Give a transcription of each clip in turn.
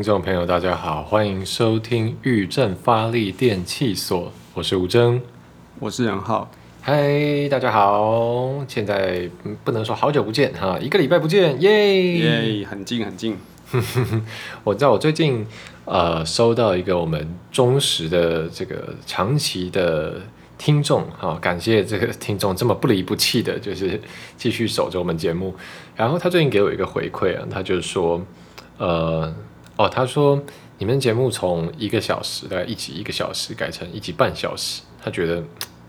听众朋友，大家好，欢迎收听玉振发力电器所，我是吴征，我是杨浩。嗨，大家好，现在不能说好久不见哈，一个礼拜不见，耶耶，很近很近。我知道我最近呃收到一个我们忠实的这个长期的听众哈，感谢这个听众这么不离不弃的，就是继续守着我们节目。然后他最近给我一个回馈啊，他就是说呃哦，他说你们节目从一个小时大概一集一个小时改成一集半小时，他觉得。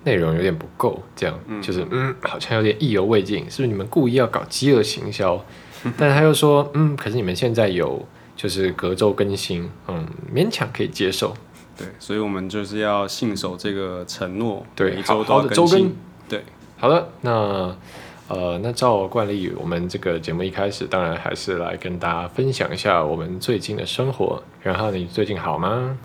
内容有点不够，这样就是嗯，好像有点意犹未尽，是不是你们故意要搞饥饿行销？但是他又说嗯，可是你们现在有就是隔周更新，嗯，勉强可以接受。对，所以我们就是要信守这个承诺，对，一周都周更。对，好的，那呃，那照惯例，我们这个节目一开始当然还是来跟大家分享一下我们最近的生活。然后你最近好吗？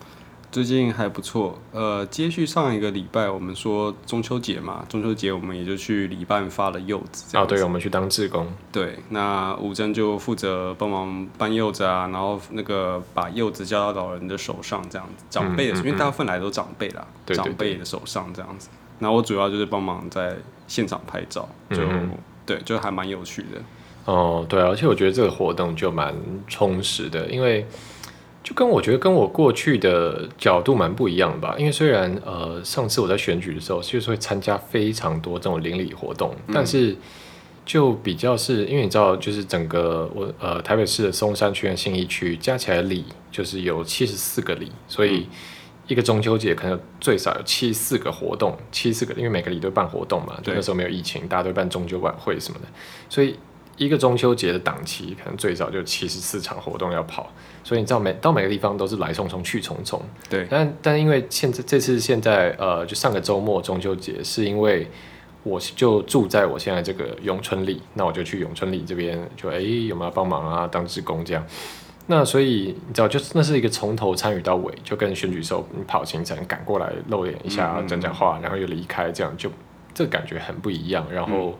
最近还不错，呃，接续上一个礼拜，我们说中秋节嘛，中秋节我们也就去礼拜发了柚子。哦，对，我们去当志工。对，那吴真就负责帮忙搬柚子啊，然后那个把柚子交到老人的手上，这样子，长辈的，因为大部分来都长辈啦，长辈的手上这样子。那我主要就是帮忙在现场拍照，就对，就还蛮有趣的。哦，对，而且我觉得这个活动就蛮充实的，因为。就跟我觉得跟我过去的角度蛮不一样吧，因为虽然呃上次我在选举的时候就是会参加非常多这种邻里活动，但是就比较是因为你知道，就是整个我呃台北市的松山区和信义区加起来里就是有七十四个里，所以一个中秋节可能最少有七四个活动，七四个，因为每个里都办活动嘛，就那时候没有疫情，大家都办中秋晚会什么的，所以。一个中秋节的档期，可能最少就七十四场活动要跑，所以你知道每到每个地方都是来匆匆去匆匆。对，但但因为现在这次现在呃，就上个周末中秋节，是因为我就住在我现在这个永春里，那我就去永春里这边，就哎有没有帮忙啊，当职工这样。那所以你知道，就是那是一个从头参与到尾，就跟选举时候你跑行程赶过来露脸一下，讲讲话，然后又离开，这样就这个感觉很不一样。然后。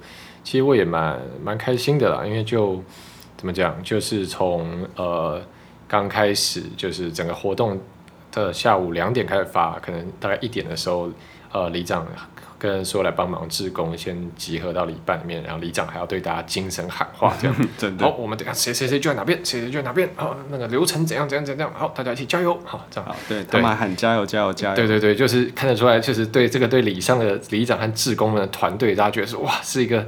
其实我也蛮蛮开心的啦，因为就怎么讲，就是从呃刚开始，就是整个活动的下午两点开始发，可能大概一点的时候，呃，里长。跟说来帮忙志工先集合到礼拜里面，然后里长还要对大家精神喊话，这样。真的。好，我们等下谁谁谁就在哪边，谁谁就在哪边。好，那个流程怎样怎样怎样。好，大家一起加油。好，这样。好，对他们喊加油加油加油。对对对，就是看得出来，确实对这个对礼上的里长和志工们的团队，大家觉得说哇，是一个，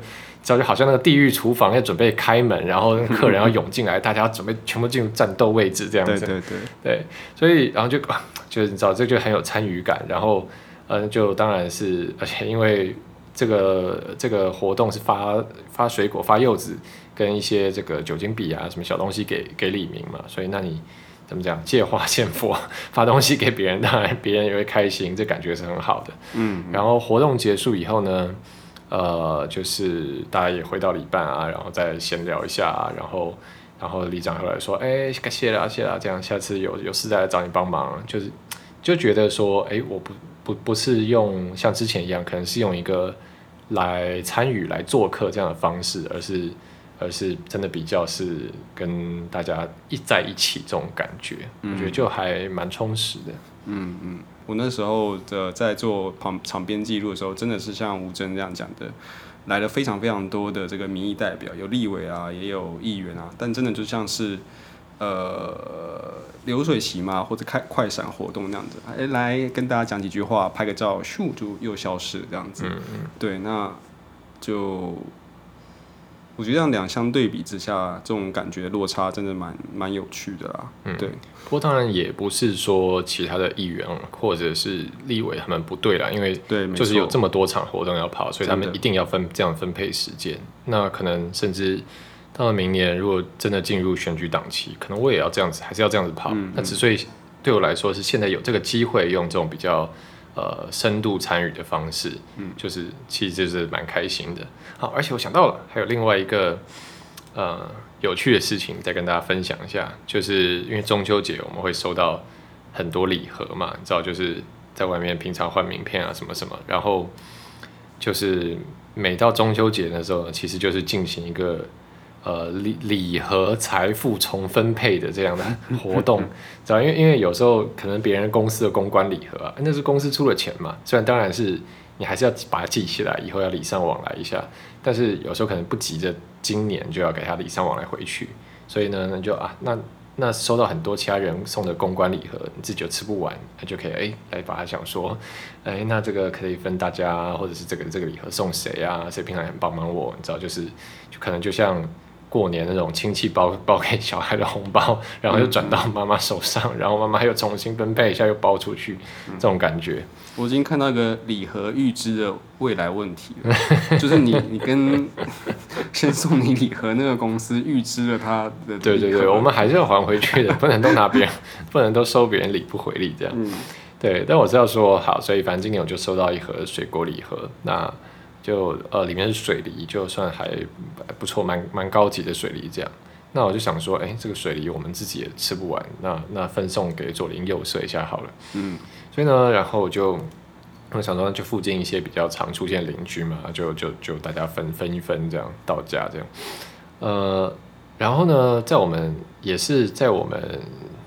知道就好像那个地狱厨房要准备开门，然后客人要涌进来，大家要准备全部进入战斗位置这样子。对对对对，所以然后就 就是你知道这就很有参与感，然后嗯，就当然是而且因为。这个这个活动是发发水果、发柚子，跟一些这个酒精笔啊什么小东西给给李明嘛，所以那你怎么讲借花献佛，发东西给别人，当然别人也会开心，这感觉是很好的。嗯，然后活动结束以后呢，呃，就是大家也回到礼拜啊，然后再闲聊一下，然后然后李长后来说，哎，谢啦谢啦，这样下次有有事再来找你帮忙，就是就觉得说，哎，我不不不是用像之前一样，可能是用一个。来参与、来做客这样的方式，而是而是真的比较是跟大家一在一起这种感觉，我觉得就还蛮充实的。嗯嗯，我那时候的在做旁场边记录的时候，真的是像吴峥这样讲的，来了非常非常多的这个民意代表，有立委啊，也有议员啊，但真的就像是。呃，流水席嘛，或者开快闪活动那样子，哎，来跟大家讲几句话，拍个照，咻就又消失这样子。嗯嗯。对，那就我觉得这样两相对比之下，这种感觉落差真的蛮蛮有趣的啦。嗯，对。不过当然也不是说其他的议员或者是立委他们不对啦，因为对，就是有这么多场活动要跑，所以他们一定要分这样分配时间。那可能甚至。到了明年，如果真的进入选举档期，可能我也要这样子，还是要这样子跑。那之所以对我来说是现在有这个机会，用这种比较呃深度参与的方式，嗯，就是其实就是蛮开心的。好，而且我想到了，还有另外一个呃有趣的事情，再跟大家分享一下，就是因为中秋节我们会收到很多礼盒嘛，你知道，就是在外面平常换名片啊什么什么，然后就是。每到中秋节的时候，其实就是进行一个呃礼礼盒财富重分配的这样的活动，知道？因为因为有时候可能别人公司的公关礼盒啊，那是公司出了钱嘛，虽然当然是你还是要把它记起来，以后要礼尚往来一下，但是有时候可能不急着今年就要给他礼尚往来回去，所以呢，那就啊那。那收到很多其他人送的公关礼盒，你自己就吃不完，那就可以哎来把它想说，哎那这个可以分大家，或者是这个这个礼盒送谁啊？谁平常很帮忙我？你知道，就是就可能就像。过年那种亲戚包 包给小孩的红包，然后又转到妈妈手上，然后妈妈又重新分配一下又包出去，这种感觉。我已经看到一个礼盒预知的未来问题了，就是你你跟先送你礼盒那个公司预知了他的对对对，我们还是要还回去的，不能都拿别人，不能都收别人礼不回礼这样。对，但我是要说好，所以反正今年我就收到一盒水果礼盒，那。就呃，里面是水梨，就算还不错，蛮蛮高级的水梨这样。那我就想说，哎，这个水梨我们自己也吃不完，那那分送给左邻右舍一下好了。嗯，所以呢，然后我就我想说，就附近一些比较常出现邻居嘛，就就就大家分分一分这样到家这样。呃，然后呢，在我们也是在我们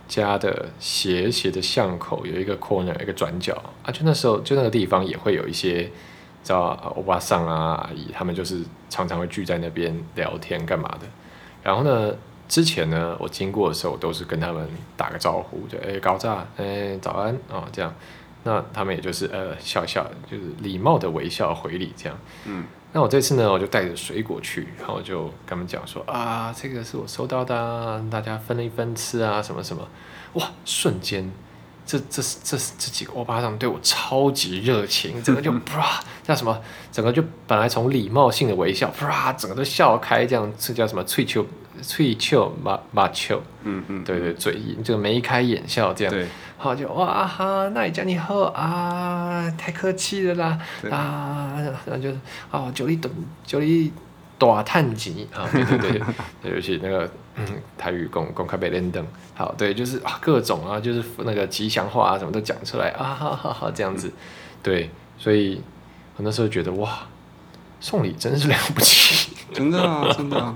家的斜斜的巷口有一个 corner 一个转角啊，就那时候就那个地方也会有一些。知道欧巴桑啊，阿姨他们就是常常会聚在那边聊天干嘛的。然后呢，之前呢，我经过的时候都是跟他们打个招呼，就哎高炸，哎早安啊这样。那他们也就是呃笑笑，就是礼貌的微笑回礼这样。嗯。那我这次呢，我就带着水果去，然后就跟他们讲说啊，这个是我收到的，大家分了一分吃啊，什么什么。哇，瞬间。这这这这几个欧巴桑对我超级热情，整个就 啪叫什么，整个就本来从礼貌性的微笑，啪整个都笑开，这样这叫什么？翠秋翠秋马马秋，嗯嗯，对对，嘴就眉开眼笑这样，对，好就哇哈，那也叫你喝啊，太客气了啦，啊，然后就是哦，酒里等酒里。大探级 啊，对对对，尤其那个台语公公开被连登，好对，就是啊各种啊，就是那个吉祥话啊，什么都讲出来啊，哈哈哈这样子，对，所以我那时候觉得哇，送礼真是了不起，真的啊，真的啊，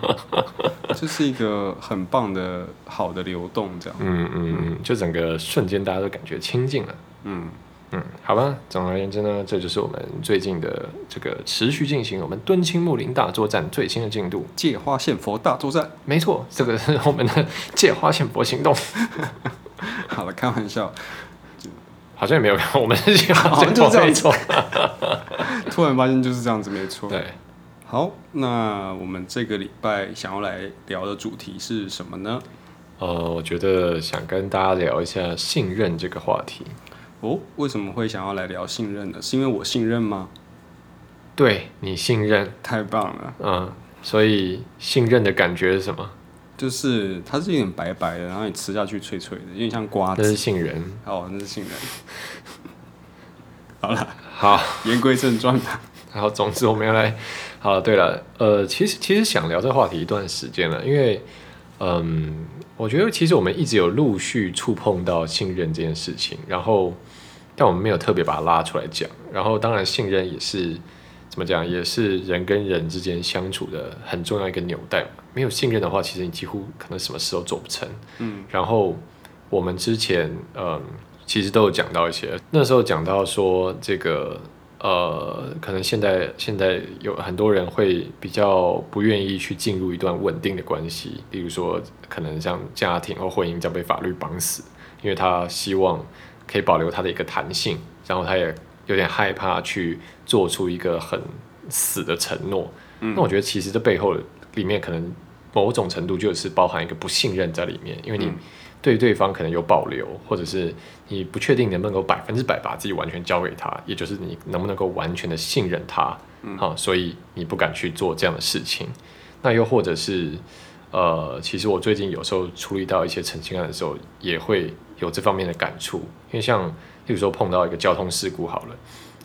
这是一个很棒的好的流动，这样，嗯嗯嗯，就整个瞬间大家都感觉亲近了，嗯。嗯，好吧。总而言之呢，这就是我们最近的这个持续进行我们敦亲木林大作战最新的进度——借花献佛大作战。没错，这个是我们的借花献佛行动。好了，开玩笑，好像也没有看我们是这样错。突然发现就是这样子，没错。对，好，那我们这个礼拜想要来聊的主题是什么呢？呃，我觉得想跟大家聊一下信任这个话题。哦，为什么会想要来聊信任呢？是因为我信任吗？对你信任，太棒了。嗯，所以信任的感觉是什么？就是它是有点白白的，然后你吃下去脆脆的，有点像瓜子。那是杏仁。哦，那是杏仁。好了，好，言归正传吧。然后，总之我们要来。好了，对了，呃，其实其实想聊这个话题一段时间了，因为，嗯，我觉得其实我们一直有陆续触碰到信任这件事情，然后。但我们没有特别把它拉出来讲，然后当然信任也是怎么讲，也是人跟人之间相处的很重要一个纽带嘛。没有信任的话，其实你几乎可能什么事都做不成。嗯，然后我们之前嗯，其实都有讲到一些，那时候讲到说这个呃，可能现在现在有很多人会比较不愿意去进入一段稳定的关系，比如说可能像家庭或婚姻将被法律绑死，因为他希望。可以保留他的一个弹性，然后他也有点害怕去做出一个很死的承诺。那我觉得其实这背后里面可能某种程度就是包含一个不信任在里面，因为你对对方可能有保留，或者是你不确定能不能够百分之百把自己完全交给他，也就是你能不能够完全的信任他，好，所以你不敢去做这样的事情。那又或者是呃，其实我最近有时候处理到一些澄清案的时候，也会。有这方面的感触，因为像，例如说碰到一个交通事故好了，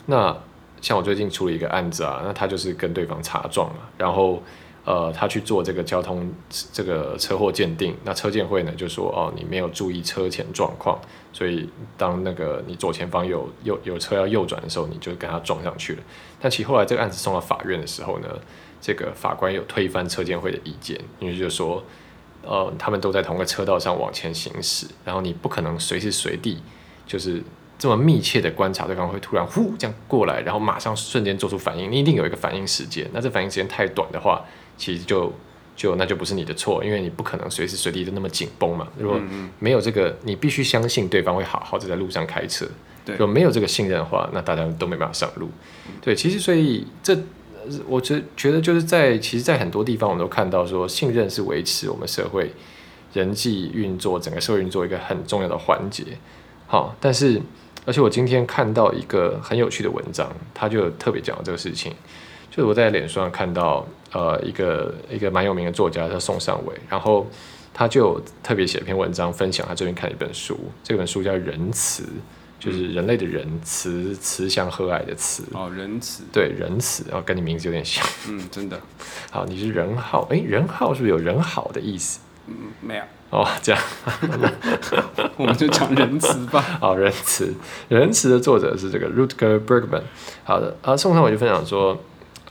那像我最近处理一个案子啊，那他就是跟对方擦撞嘛，然后，呃，他去做这个交通这个车祸鉴定，那车鉴会呢就说哦，你没有注意车前状况，所以当那个你左前方有右有车要右转的时候，你就跟他撞上去了。但其实后来这个案子送到法院的时候呢，这个法官有推翻车鉴会的意见，因为就说，呃，他们都在同个车道上往前行驶，然后你不可能随时随地就是这么密切的观察对方会突然呼这样过来，然后马上瞬间做出反应，你一定有一个反应时间。那这反应时间太短的话，其实就就那就不是你的错，因为你不可能随时随地都那么紧绷嘛。如果没有这个，你必须相信对方会好好的在路上开车。对如果没有这个信任的话，那大家都没办法上路。对，其实所以这，呃我觉觉得就是在其实，在很多地方我们都看到说，信任是维持我们社会人际运作、整个社会运作一个很重要的环节。好，但是而且我今天看到一个很有趣的文章，他就特别讲到这个事情。就是我在脸书上看到，呃，一个一个蛮有名的作家叫宋尚伟，然后他就特别写一篇文章，分享他最近看了一本书，这本书叫《仁慈》，就是人类的仁慈，慈祥和蔼的慈，哦，仁慈，对，仁慈，然后跟你名字有点像。嗯，真的，好，你是仁浩，诶，仁浩是不是有人好的意思？嗯，没有，哦，这样，我们就讲仁慈吧。好，仁慈，仁慈的作者是这个 Rutger Bergman。好的，啊，宋尚伟就分享说，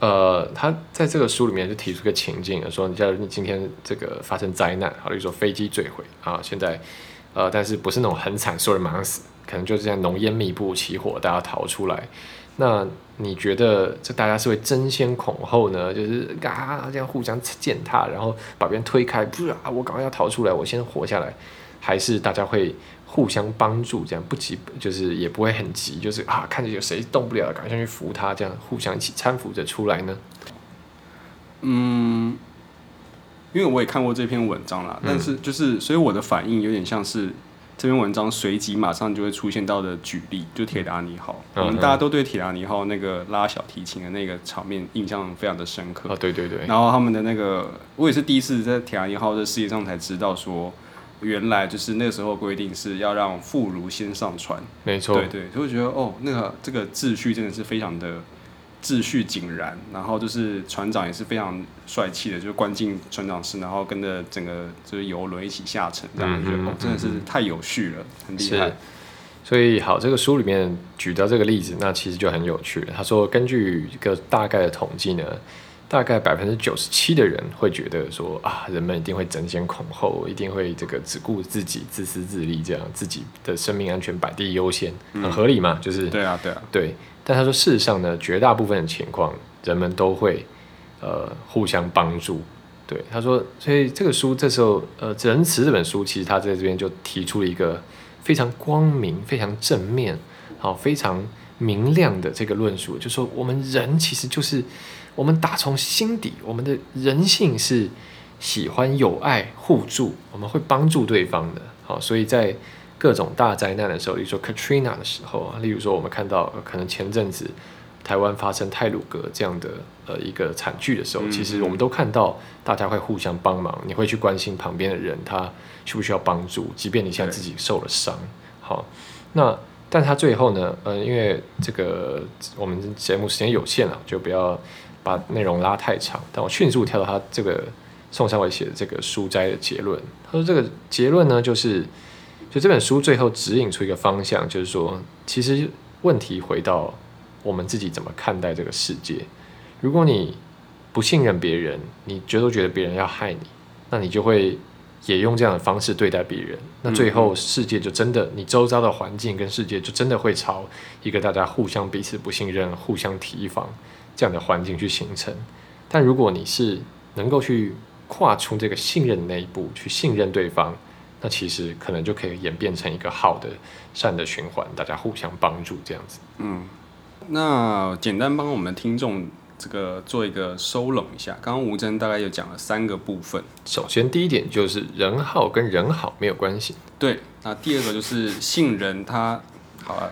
呃，他在这个书里面就提出个情境，说你，假如你今天这个发生灾难，好，比如说飞机坠毁啊，现在，呃，但是不是那种很惨，所有人马上死，可能就是这样浓烟密布起火，大家逃出来。那你觉得这大家是会争先恐后呢？就是啊这样互相践踏，然后把别人推开，不是啊，我赶快要逃出来，我先活下来，还是大家会互相帮助，这样不急，就是也不会很急，就是啊看着有谁动不了，赶快上去扶他，这样互相一起搀扶着出来呢？嗯，因为我也看过这篇文章啦，但是就是，所以我的反应有点像是这篇文章随即马上就会出现到的举例，就铁达尼号。嗯我们大家都对铁达尼号那个拉小提琴的那个场面印象非常的深刻。哦，对对对，然后他们的那个，我也是第一次在铁达尼号这世界上才知道说，原来就是那个时候规定是要让妇孺先上船。没错对，对，所以我觉得哦，那个这个秩序真的是非常的秩序井然，然后就是船长也是非常帅气的，就是关进船长室，然后跟着整个就是游轮一起下沉，这样嗯我觉得、嗯哦，真的是太有序了，很厉害。所以好，这个书里面举到这个例子，那其实就很有趣了。他说，根据一个大概的统计呢，大概百分之九十七的人会觉得说啊，人们一定会争先恐后，一定会这个只顾自己、自私自利，这样自己的生命安全摆第一优先，很合理嘛？就是对啊，对啊，对，但他说事实上呢，绝大部分的情况，人们都会呃互相帮助。对，他说，所以这个书这时候呃《仁慈》这本书，其实他在这边就提出了一个非常光明、非常正面、好、非常明亮的这个论述，就说我们人其实就是我们打从心底，我们的人性是喜欢友爱互助，我们会帮助对方的。好，所以在各种大灾难的时候，例如说 Katrina 的时候啊，例如说我们看到、呃可能前阵子台湾发生泰鲁格这样的呃一个惨剧的时候，嗯其实我们都看到大家会互相帮忙，你会去关心旁边的人他需不需要帮助，即便你现在自己受了伤。好，那但他最后呢，呃，因为这个我们节目时间有限了，就不要把内容拉太长。但我迅速跳到他这个宋尚伟写的这个书斋的结论。他说这个结论呢，就是就这本书最后指引出一个方向，就是说，其实问题回到我们自己怎么看待这个世界。如果你不信任别人，你觉得觉得别人要害你，那你就会也用这样的方式对待别人。那最后世界就真的，你周遭的环境跟世界就真的会朝一个大家互相彼此不信任、互相提防这样的环境去形成。但如果你是能够去跨出这个信任的那一步，去信任对方，那其实可能就可以演变成一个好的善的循环，大家互相帮助这样子。嗯那简单帮我们听众这个做一个收拢一下，刚刚吴真大概有讲了三个部分。首先，第一点就是人好跟人好没有关系。对，那第二个就是信任他，好了，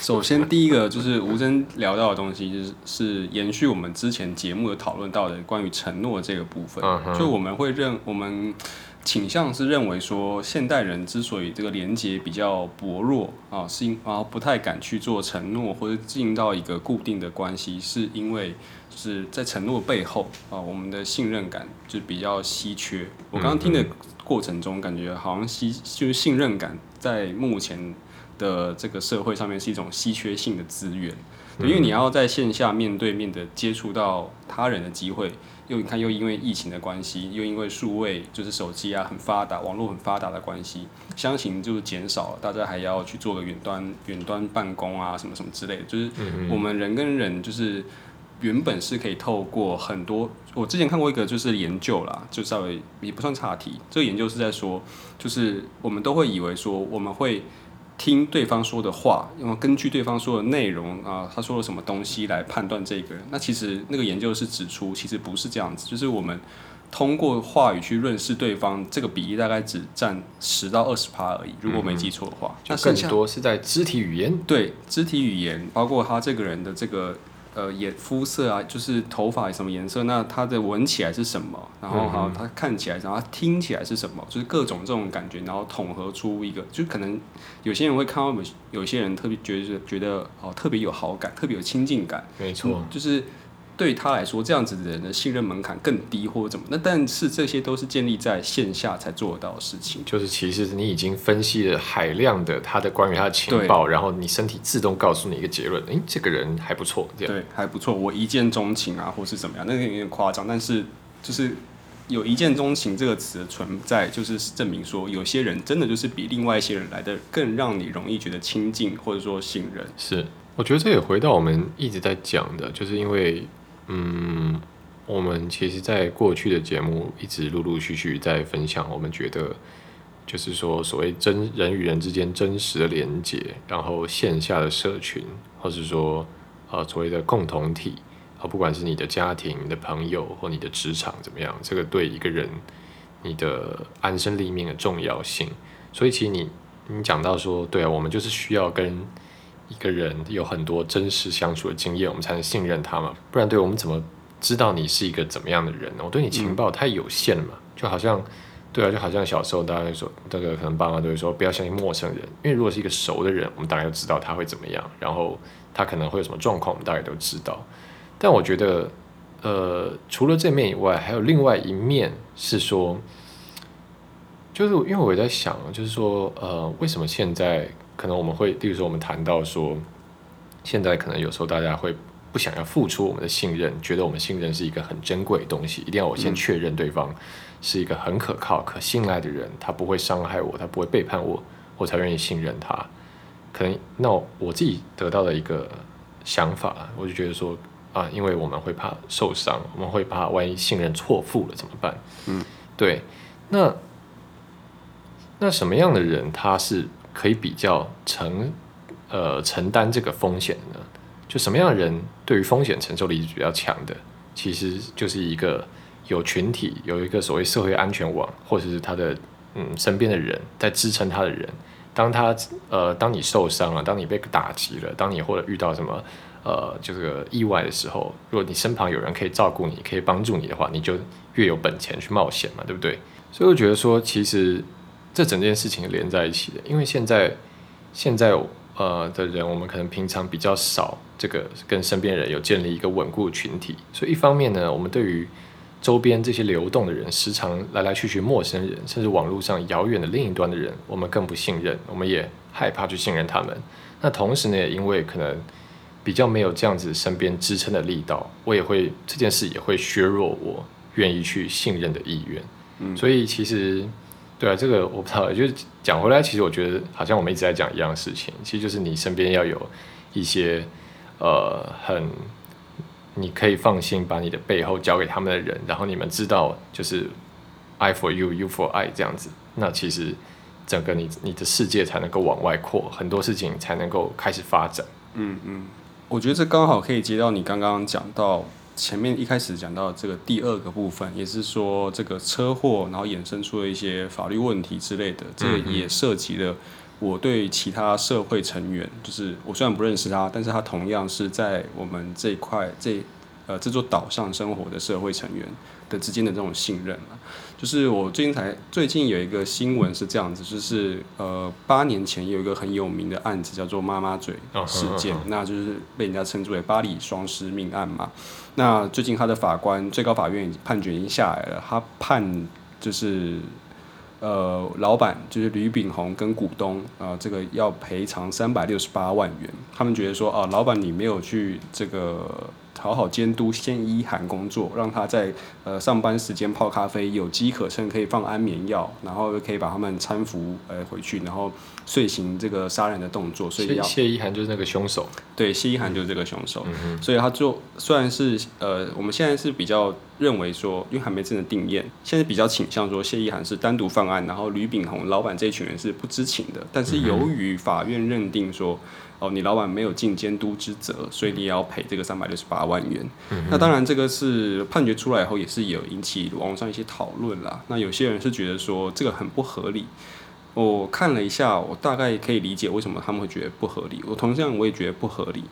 首先第一个就是吴真聊到的东西，就是是延续我们之前节目有讨论到的关于承诺这个部分。就我们会认我们。倾向是认为说，现代人之所以这个连接比较薄弱啊，是因啊不太敢去做承诺或者进到一个固定的关系，是因为是在承诺背后啊，我们的信任感就比较稀缺。我刚刚听的过程中，感觉好像稀就是信任感在目前的这个社会上面是一种稀缺性的资源，因为你要在线下面对面的接触到他人的机会。又你看，又因为疫情的关系，又因为数位就是手机啊很发达，网络很发达的关系，相形就是减少了。大家还要去做个远端远端办公啊，什么什么之类的。就是我们人跟人，就是原本是可以透过很多。我之前看过一个就是研究啦，就稍微也不算差题。这个研究是在说，就是我们都会以为说我们会。听对方说的话，用根据对方说的内容啊，他说了什么东西来判断这个人。那其实那个研究是指出，其实不是这样子，就是我们通过话语去认识对方，这个比例大概只占十到二十趴而已，如果没记错的话。那更多是在肢体语言，对，肢体语言包括他这个人的这个。呃，颜肤色啊，就是头发什么颜色，那它的闻起来是什么？然后好，它看起来，然后听起来是什么？就是各种这种感觉，然后统合出一个，就可能有些人会看到有有些人特别觉得觉得哦，特别有好感，特别有亲近感，没错，就是。对他来说，这样子的人的信任门槛更低，或者怎么？那但是这些都是建立在线下才做得到的事情。就是其实你已经分析了海量的他的关于他的情报，然后你身体自动告诉你一个结论：，诶，这个人还不错，这样对，还不错。我一见钟情啊，或是怎么样？那个有点夸张，但是就是有一见钟情这个词的存在，就是证明说有些人真的就是比另外一些人来的更让你容易觉得亲近，或者说信任。是，我觉得这也回到我们一直在讲的，就是因为。嗯，我们其实，在过去的节目一直陆陆续续在分享，我们觉得就是说，所谓真人与人之间真实的连接，然后线下的社群，或是说呃所谓的共同体，啊，不管是你的家庭、你的朋友或你的职场怎么样，这个对一个人你的安身立命的重要性。所以，其实你你讲到说，对啊，我们就是需要跟。一个人有很多真实相处的经验，我们才能信任他嘛。不然，对我们怎么知道你是一个怎么样的人呢？我对你情报太有限了嘛。就好像，对啊，就好像小时候大家说，这个可能爸妈都会说，不要相信陌生人，因为如果是一个熟的人，我们大概就知道他会怎么样，然后他可能会有什么状况，我们大概都知道。但我觉得，呃，除了这面以外，还有另外一面是说，就是因为我在想，就是说，呃，为什么现在？可能我们会，例如说，我们谈到说，现在可能有时候大家会不想要付出我们的信任，觉得我们信任是一个很珍贵的东西，一定要我先确认对方是一个很可靠、可信赖的人，他不会伤害我，他不会背叛我，我才愿意信任他。可能那我自己得到的一个想法，我就觉得说啊，因为我们会怕受伤，我们会怕万一信任错付了怎么办？嗯，对。那那什么样的人他是？可以比较承呃承担这个风险呢？就什么样的人对于风险承受力是比较强的？其实就是一个有群体有一个所谓社会安全网，或者是他的嗯身边的人在支撑他的人。当他呃当你受伤了，当你被打击了，当你或者遇到什么呃就是意外的时候，如果你身旁有人可以照顾你，可以帮助你的话，你就越有本钱去冒险嘛，对不对？所以我觉得说其实。这整件事情连在一起的，因为现在现在呃的人，我们可能平常比较少这个跟身边人有建立一个稳固群体，所以一方面呢，我们对于周边这些流动的人，时常来来去去陌生人，甚至网络上遥远的另一端的人，我们更不信任，我们也害怕去信任他们。那同时呢，也因为可能比较没有这样子身边支撑的力道，我也会这件事也会削弱我愿意去信任的意愿。嗯，所以其实。对啊，这个我不知道。就是讲回来，其实我觉得好像我们一直在讲一样事情，其实就是你身边要有一些呃很你可以放心把你的背后交给他们的人，然后你们知道就是 I for you, you for I 这样子，那其实整个你你的世界才能够往外扩，很多事情才能够开始发展。嗯嗯，我觉得这刚好可以接到你刚刚讲到。前面一开始讲到这个第二个部分，也是说这个车祸，然后衍生出了一些法律问题之类的，这也涉及了我对其他社会成员，就是我虽然不认识他，但是他同样是在我们这块这呃这座岛上生活的社会成员的之间的这种信任嘛。就是我最近才最近有一个新闻是这样子，就是呃八年前有一个很有名的案子叫做妈妈嘴事件，那就是被人家称之为巴黎双尸命案嘛。那最近他的法官最高法院判决已经下来了，他判就是呃老板就是吕炳宏跟股东啊这个要赔偿三百六十八万元，他们觉得说啊老板你没有去这个。好好监督谢依涵工作，让他在呃上班时间泡咖啡，有机可乘，可以放安眠药，然后又可以把他们搀扶呃回去，然后遂行这个杀人的动作。所以要谢依涵就是那个凶手，对，谢依涵就是这个凶手。所以他就虽然是呃我们现在是比较认为说，因为还没真的定验，现在比较倾向说谢依涵是单独犯案，然后吕炳宏老板这一群人是不知情的。但是由于法院认定说。哦，你老板没有尽监督之责，所以你也要赔这个三百六十八万元。那当然，这个是判决出来以后也是有引起网上一些讨论啦。那有些人是觉得说这个很不合理。我看了一下，我大概可以理解为什么他们会觉得不合理。我同样我也觉得不合理。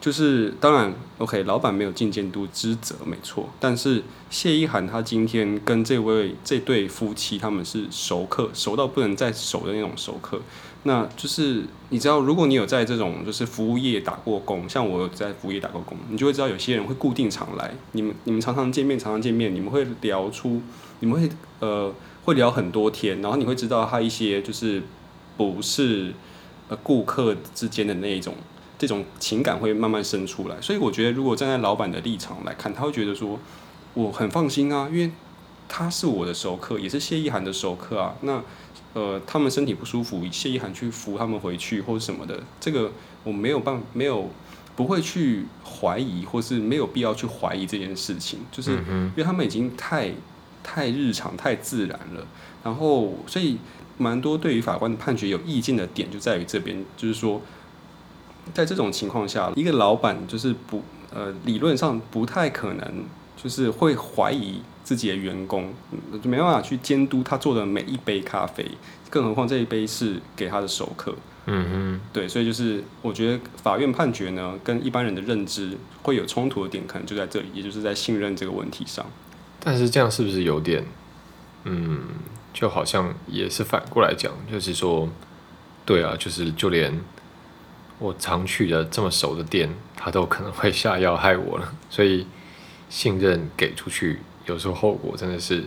就是当然，OK，老板没有尽监督之责，没错。但是谢一涵他今天跟这位这对夫妻他们是熟客，熟到不能再熟的那种熟客。那就是你知道，如果你有在这种就是服务业打过工，像我在服务业打过工，你就会知道有些人会固定常来，你们你们常常见面，常常见面，你们会聊出，你们会呃会聊很多天，然后你会知道他一些就是不是呃顾客之间的那一种这种情感会慢慢生出来，所以我觉得如果站在老板的立场来看，他会觉得说我很放心啊，因为他是我的熟客，也是谢意涵的熟客啊，那。呃，他们身体不舒服，谢一涵去扶他们回去或者什么的，这个我没有办，没有不会去怀疑，或是没有必要去怀疑这件事情，就是因为他们已经太太日常、太自然了。然后，所以蛮多对于法官的判决有意见的点就在于这边，就是说，在这种情况下，一个老板就是不呃，理论上不太可能就是会怀疑。自己的员工就没办法去监督他做的每一杯咖啡，更何况这一杯是给他的熟客。嗯哼，对，所以就是我觉得法院判决呢，跟一般人的认知会有冲突的点，可能就在这里，也就是在信任这个问题上。但是这样是不是有点，嗯，就好像也是反过来讲，就是说，对啊，就是就连我常去的这么熟的店，他都可能会下药害我了，所以信任给出去。有时候后果真的是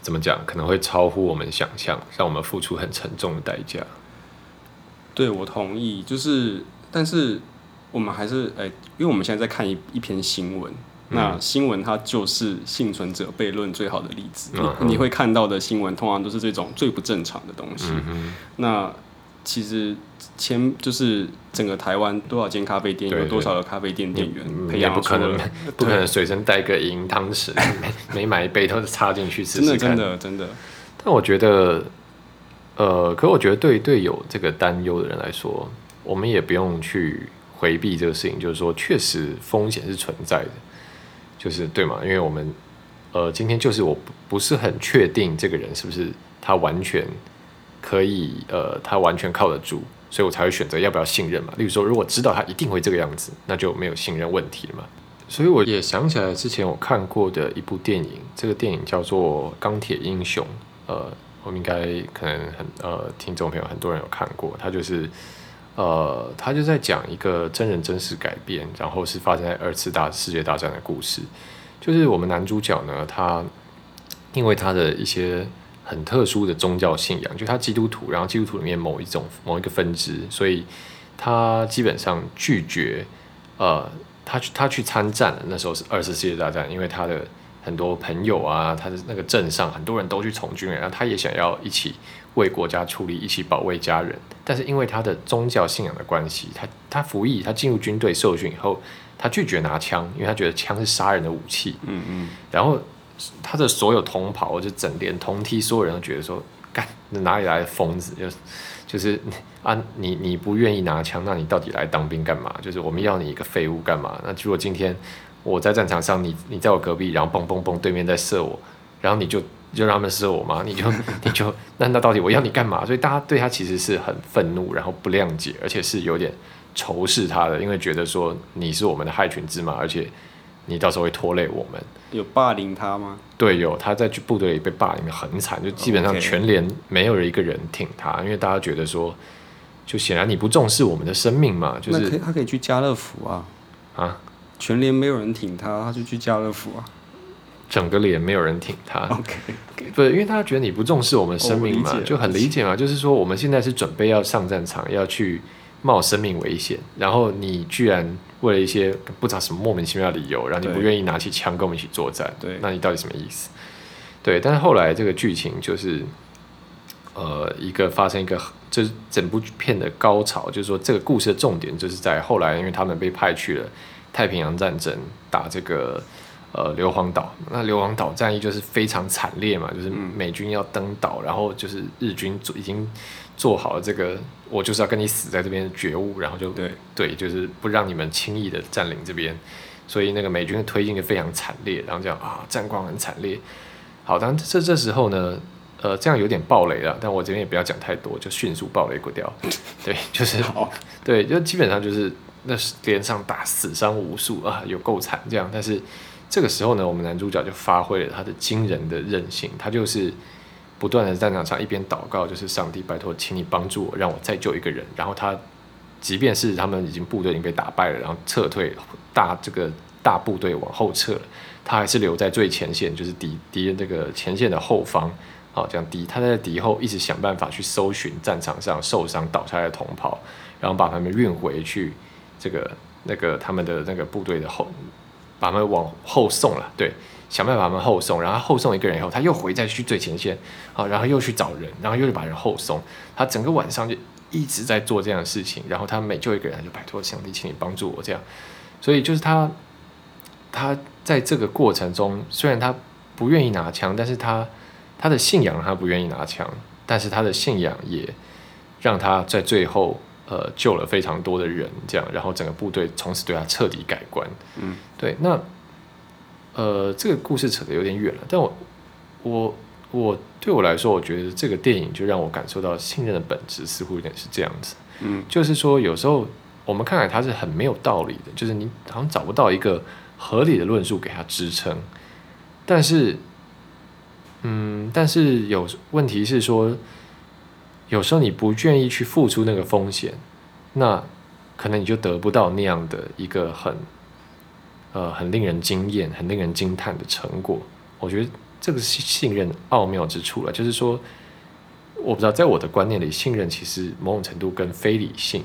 怎么讲，可能会超乎我们想象，让我们付出很沉重的代价。对，我同意。就是，但是我们还是，哎，因为我们现在在看一一篇新闻，那新闻它就是幸存者悖论最好的例子。你会看到的新闻，通常都是这种最不正常的东西。那其实。前就是整个台湾多少间咖啡店，有多少个咖啡店店员培养出来，不可能随身带个银汤匙，每买一杯都是插进去试试看。真的，真的，真的。但我觉得，呃，可我觉得对对有这个担忧的人来说，我们也不用去回避这个事情，就是说，确实风险是存在的，就是对嘛？因为我们，呃，今天就是我不不是很确定这个人是不是他完全可以，呃，他完全靠得住。所以我才会选择要不要信任嘛。例如说，如果知道他一定会这个样子，那就没有信任问题了嘛。所以我也想起来之前我看过的一部电影，这个电影叫做《钢铁英雄》。呃，我们应该可能很呃，听众朋友很多人有看过。他就是呃，他就在讲一个真人真事改编，然后是发生在二次大世界大战的故事。就是我们男主角呢，他因为他的一些。很特殊的宗教信仰，就他基督徒，然后基督徒里面某一种某一个分支，所以他基本上拒绝，呃，他去他去参战了。那时候是二次世界大战，因为他的很多朋友啊，他的那个镇上很多人都去从军，然后他也想要一起为国家出力，一起保卫家人。但是因为他的宗教信仰的关系，他他服役，他进入军队受训以后，他拒绝拿枪，因为他觉得枪是杀人的武器。嗯嗯，然后。他的所有同袍，就整连同梯，所有人都觉得说，干，哪里来的疯子？就是就是啊，你你不愿意拿枪，那你到底来当兵干嘛？就是我们要你一个废物干嘛？那如果今天我在战场上，你你在我隔壁，然后嘣嘣嘣，对面在射我，然后你就就让他们射我吗？你就 你就那那到底我要你干嘛？所以大家对他其实是很愤怒，然后不谅解，而且是有点仇视他的，因为觉得说你是我们的害群之马，而且你到时候会拖累我们。有霸凌他吗？对，有他在部队里被霸凌的很惨，就基本上全连没有一个人挺他，因为大家觉得说，就显然你不重视我们的生命嘛，就是可他可以去家乐福啊，啊，全连没有人挺他，他就去家乐福啊。整个连没有人挺他。OK，不是，因为大家觉得你不重视我们生命嘛就很理解嘛。就是说，我们现在是准备要上战场，要去冒生命危险，然后你居然为了一些不知道什么莫名其妙的理由，然后你不愿意拿起枪跟我们一起作战，对那你到底什么意思？对，但是后来这个剧情就是，呃，一个发生一个，就是整部片的高潮，就是说这个故事的重点就是在后来，因为他们被派去了太平洋战争打这个呃硫磺岛，那硫磺岛战役就是非常惨烈嘛，就是美军要登岛，然后就是日军做已经做好了这个我就是要跟你死在这边的觉悟，然后就对对，就是不让你们轻易的占领这边，所以那个美军的推进就非常惨烈，然后这样啊战况很惨烈。好，当然这这时候呢，呃，这样有点暴雷了，但我这边也不要讲太多，就迅速暴雷过掉。对，就是对，就基本上就是那是连上打死伤无数啊，有够惨这样。但是这个时候呢，我们男主角就发挥了他的惊人的韧性，他就是不断的在战场上一边祷告，就是上帝拜托，请你帮助我，让我再救一个人。然后他即便是他们已经部队已经被打败了，然后撤退大这个大部队往后撤了，他还是留在最前线，就是敌敌人这个前线的后方。好，这样敌他在敌后一直想办法去搜寻战场上受伤倒下来的同袍，然后把他们运回去这个那个他们的那个部队的后，把他们往后送了。对，想办法把他们后送，然后后送一个人以后，他又回再去最前线，好，然后又去找人，然后又把人后送。他整个晚上就一直在做这样的事情，然后他每救一个人，就拜托上帝，请你帮助我这样。所以就是他，他在这个过程中，虽然他不愿意拿枪，但是他他的信仰他不愿意拿枪，但是他的信仰也让他在最后呃救了非常多的人，这样，然后整个部队从此对他彻底改观。嗯，对，那呃这个故事扯得有点远了，但我我我对我来说，我觉得这个电影就让我感受到信任的本质似乎有点是这样子。嗯，就是说有时候我们看来它是很没有道理的，就是你好像找不到一个合理的论述给它支撑，但是，嗯，但是有问题是说，有时候你不愿意去付出那个风险，那可能你就得不到那样的一个很，呃，很令人惊艳、很令人惊叹的成果。我觉得这个是信任奥妙之处了，就是说，我不知道，在我的观念里，信任其实某种程度跟非理性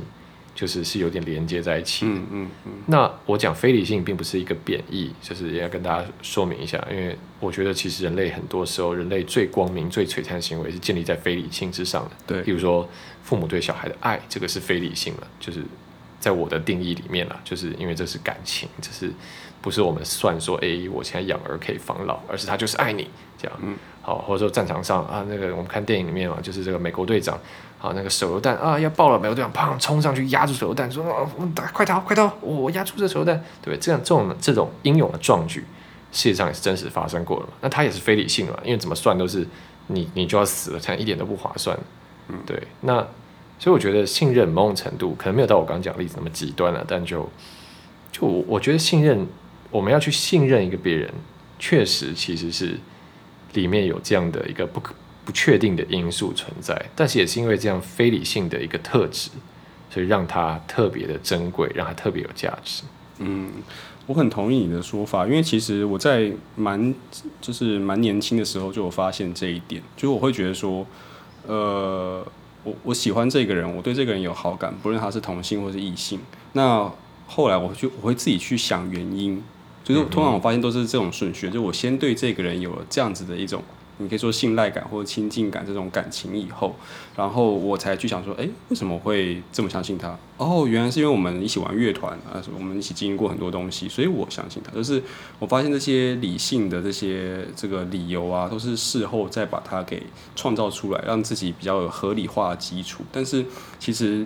就是是有点连接在一起的。嗯嗯嗯，那我讲非理性并不是一个贬义，就是也要跟大家说明一下，因为我觉得其实人类很多时候，人类最光明、最璀璨的行为是建立在非理性之上的。对比如说父母对小孩的爱，这个是非理性了，就是在我的定义里面了，就是因为这是感情，这是不是我们算说，诶，我现在养儿可以防老，而是他就是爱你这样。嗯，好，或者说战场上啊，那个我们看电影里面嘛，就是这个美国队长。啊，那个手榴弹啊，要爆了！美国队长砰冲上去压住手榴弹，说：“啊，我们打，快逃，快逃！我我压住这手榴弹。”对，这样这种这种英勇的壮举，事实上也是真实发生过了嘛。那他也是非理性的嘛，因为怎么算都是你你就要死了，这样一点都不划算。嗯，对。那所以我觉得信任某种程度可能没有到我刚刚讲的例子那么极端了，但就就我我觉得信任，我们要去信任一个别人，确实其实是里面有这样的一个不可。不确定的因素存在，但是也是因为这样非理性的一个特质，所以让它特别的珍贵，让它特别有价值。嗯，我很同意你的说法，因为其实我在蛮就是蛮年轻的时候就有发现这一点，就是我会觉得说，呃，我我喜欢这个人，我对这个人有好感，不论他是同性或是异性。那后来我就我会自己去想原因，就是通常我发现都是这种顺序，就我先对这个人有了这样子的一种。你可以说信赖感或者亲近感这种感情以后，然后我才去想说，哎，为什么会这么相信他？哦，原来是因为我们一起玩乐团啊，我们一起经历过很多东西，所以我相信他。就是我发现这些理性的这些这个理由啊，都是事后再把它给创造出来，让自己比较有合理化的基础。但是其实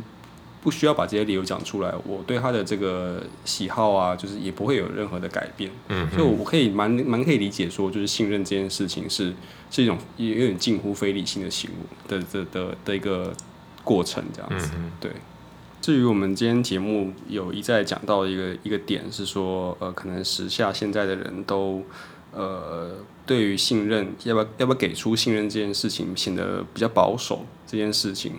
不需要把这些理由讲出来，我对他的这个喜好啊，就是也不会有任何的改变。嗯所以我可以蛮蛮可以理解说，就是信任这件事情是是一种也有点近乎非理性的行为的的的的一个过程，这样子。嗯对。至于我们今天节目有一再讲到一个一个点是说，呃，可能时下现在的人都，呃，对于信任要不要要不要给出信任这件事情显得比较保守这件事情，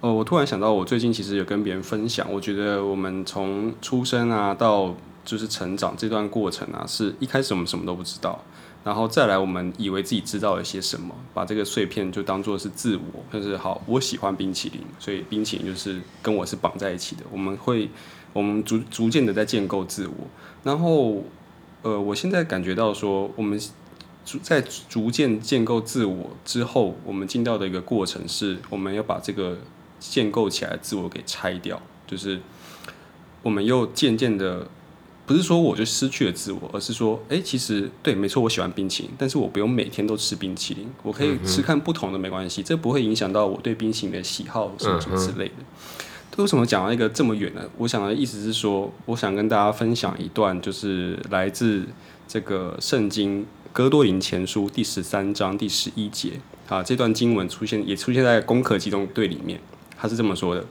呃，我突然想到，我最近其实有跟别人分享，我觉得我们从出生啊到就是成长这段过程啊，是一开始我们什么都不知道，然后再来我们以为自己知道了些什么，把这个碎片就当做是自我，就是好，我喜欢冰淇淋，所以冰淇淋就是跟我是绑在一起的。我们会，我们逐逐渐的在建构自我，然后，呃，我现在感觉到说，我们逐在逐渐建构自我之后，我们进到的一个过程是，我们要把这个建构起来的自我给拆掉，就是我们又渐渐的。不是说我就失去了自我，而是说，哎、其实对，没错，我喜欢冰淇淋，但是我不用每天都吃冰淇淋，我可以吃看不同的，没关系，这不会影响到我对冰淇淋的喜好什么什么之类的。为什么讲到一个这么远呢？我想的意思是说，我想跟大家分享一段，就是来自这个圣经哥多林前书第十三章第十一节啊，这段经文出现也出现在攻壳机动队里面，他是这么说的。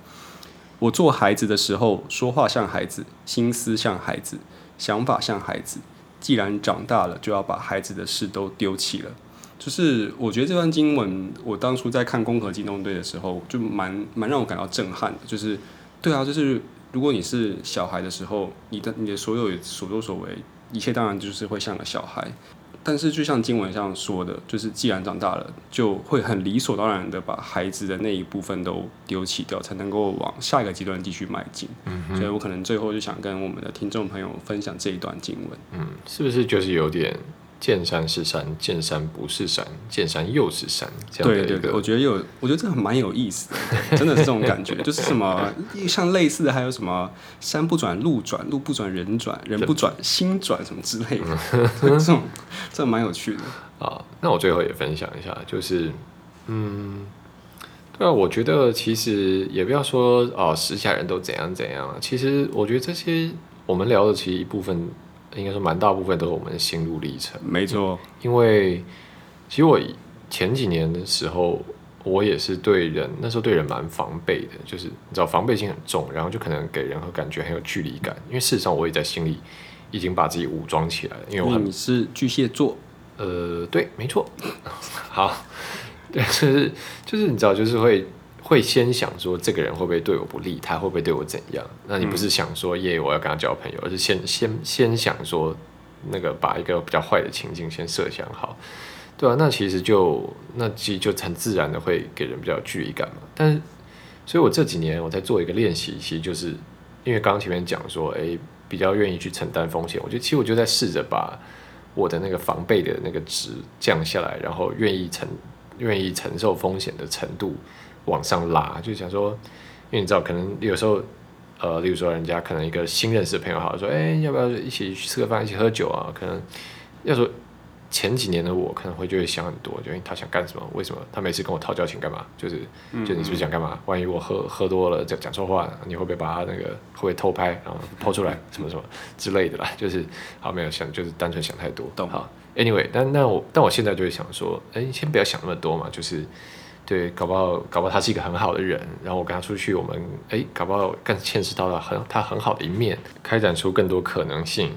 我做孩子的时候，说话像孩子，心思像孩子，想法像孩子。既然长大了，就要把孩子的事都丢弃了。就是我觉得这段经文，我当初在看《攻壳机动队》的时候，就蛮蛮让我感到震撼的。就是，对啊，就是如果你是小孩的时候，你的你的所有所作所为，一切当然就是会像个小孩。但是就像经文上说的，就是既然长大了，就会很理所当然的把孩子的那一部分都丢弃掉，才能够往下一个阶段继续迈进。嗯所以我可能最后就想跟我们的听众朋友分享这一段经文。嗯，是不是就是有点见山是山，见山不是山，见山又是山这样的一个？对对对，我觉得有，我觉得这很蛮有意思的，真的是这种感觉，就是什么像类似的，还有什么山不转路转，路不转人转，人不转心转什么之类的，这种这蛮有趣的。啊，那我最后也分享一下，就是，嗯，对啊，我觉得其实也不要说哦，时下人都怎样怎样啊。其实我觉得这些我们聊的，其实一部分应该说蛮大部分都是我们的心路历程。没错，因为其实我前几年的时候，我也是对人那时候对人蛮防备的，就是你知道防备心很重，然后就可能给人和感觉很有距离感。因为事实上我也在心里已经把自己武装起来了，因为我很你是巨蟹座，呃，对，没错。好，对，就是就是你知道，就是会会先想说这个人会不会对我不利，他会不会对我怎样？那你不是想说耶，我要跟他交朋友，而是先先先想说那个把一个比较坏的情境先设想好，对啊，那其实就那其实就很自然的会给人比较有距离感嘛。但是，所以我这几年我在做一个练习，其实就是因为刚刚前面讲说，哎，比较愿意去承担风险，我觉得其实我就在试着把。我的那个防备的那个值降下来，然后愿意承愿意承受风险的程度往上拉，就想说，因为你知道，可能有时候，呃，例如说人家可能一个新认识的朋友，好说，哎、要不要一起去吃个饭，一起喝酒啊？可能要说前几年的我，可能会就会想很多，就因为他想干什么，为什么他每次跟我讨交情干嘛？就是就你是不是想干嘛？万一我喝喝多了讲讲错话，你会不会把他那个会不会偷拍，然后 抛出来什么什么之类的啦？就是好没有想，就是单纯想太多。懂好，anyway，但那我但我现在就会想说，哎、先不要想那么多嘛，就是对，搞不好搞不好他是一个很好的人，然后我跟他出去，我们哎、搞不好更见识到了很他很好的一面，开展出更多可能性。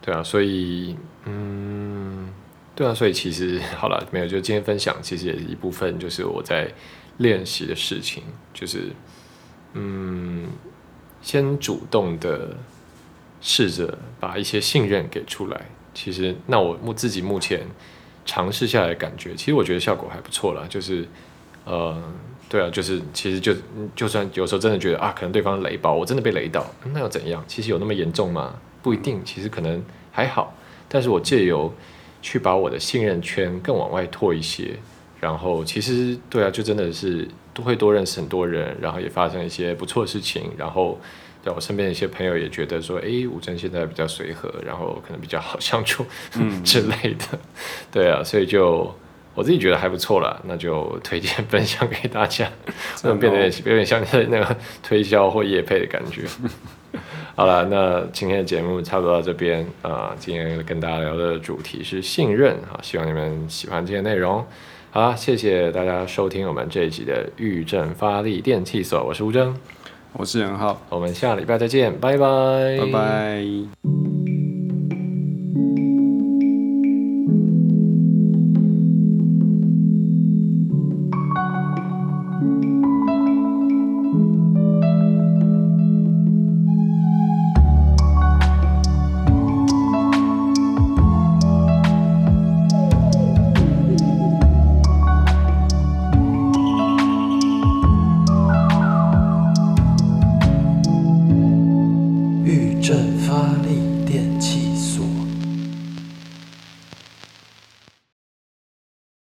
对啊，所以嗯。对啊，所以其实好了，没有，就今天分享，其实也是一部分，就是我在练习的事情，就是嗯，先主动的试着把一些信任给出来。其实，那我目自己目前尝试下来的感觉，其实我觉得效果还不错啦。就是呃，对啊，就是其实就就算有时候真的觉得啊，可能对方雷爆，我真的被雷到，那又怎样？其实有那么严重吗？不一定，其实可能还好。但是我借由去把我的信任圈更往外拓一些，然后其实对啊，就真的是都会多认识很多人，然后也发生一些不错的事情，然后对我身边的一些朋友也觉得说，诶，吴真现在比较随和，然后可能比较好相处，嗯 之类的，对啊，所以就我自己觉得还不错了，那就推荐分享给大家，这种变得有点像是那个推销或业配的感觉。好了，那今天的节目差不多到这边啊、今天跟大家聊的主题是信任啊，希望你们喜欢这些内容。好啦，谢谢大家收听我们这一集的裕振发力电器所，我是吴峥，我是任浩，我们下礼拜再见，拜拜，拜拜。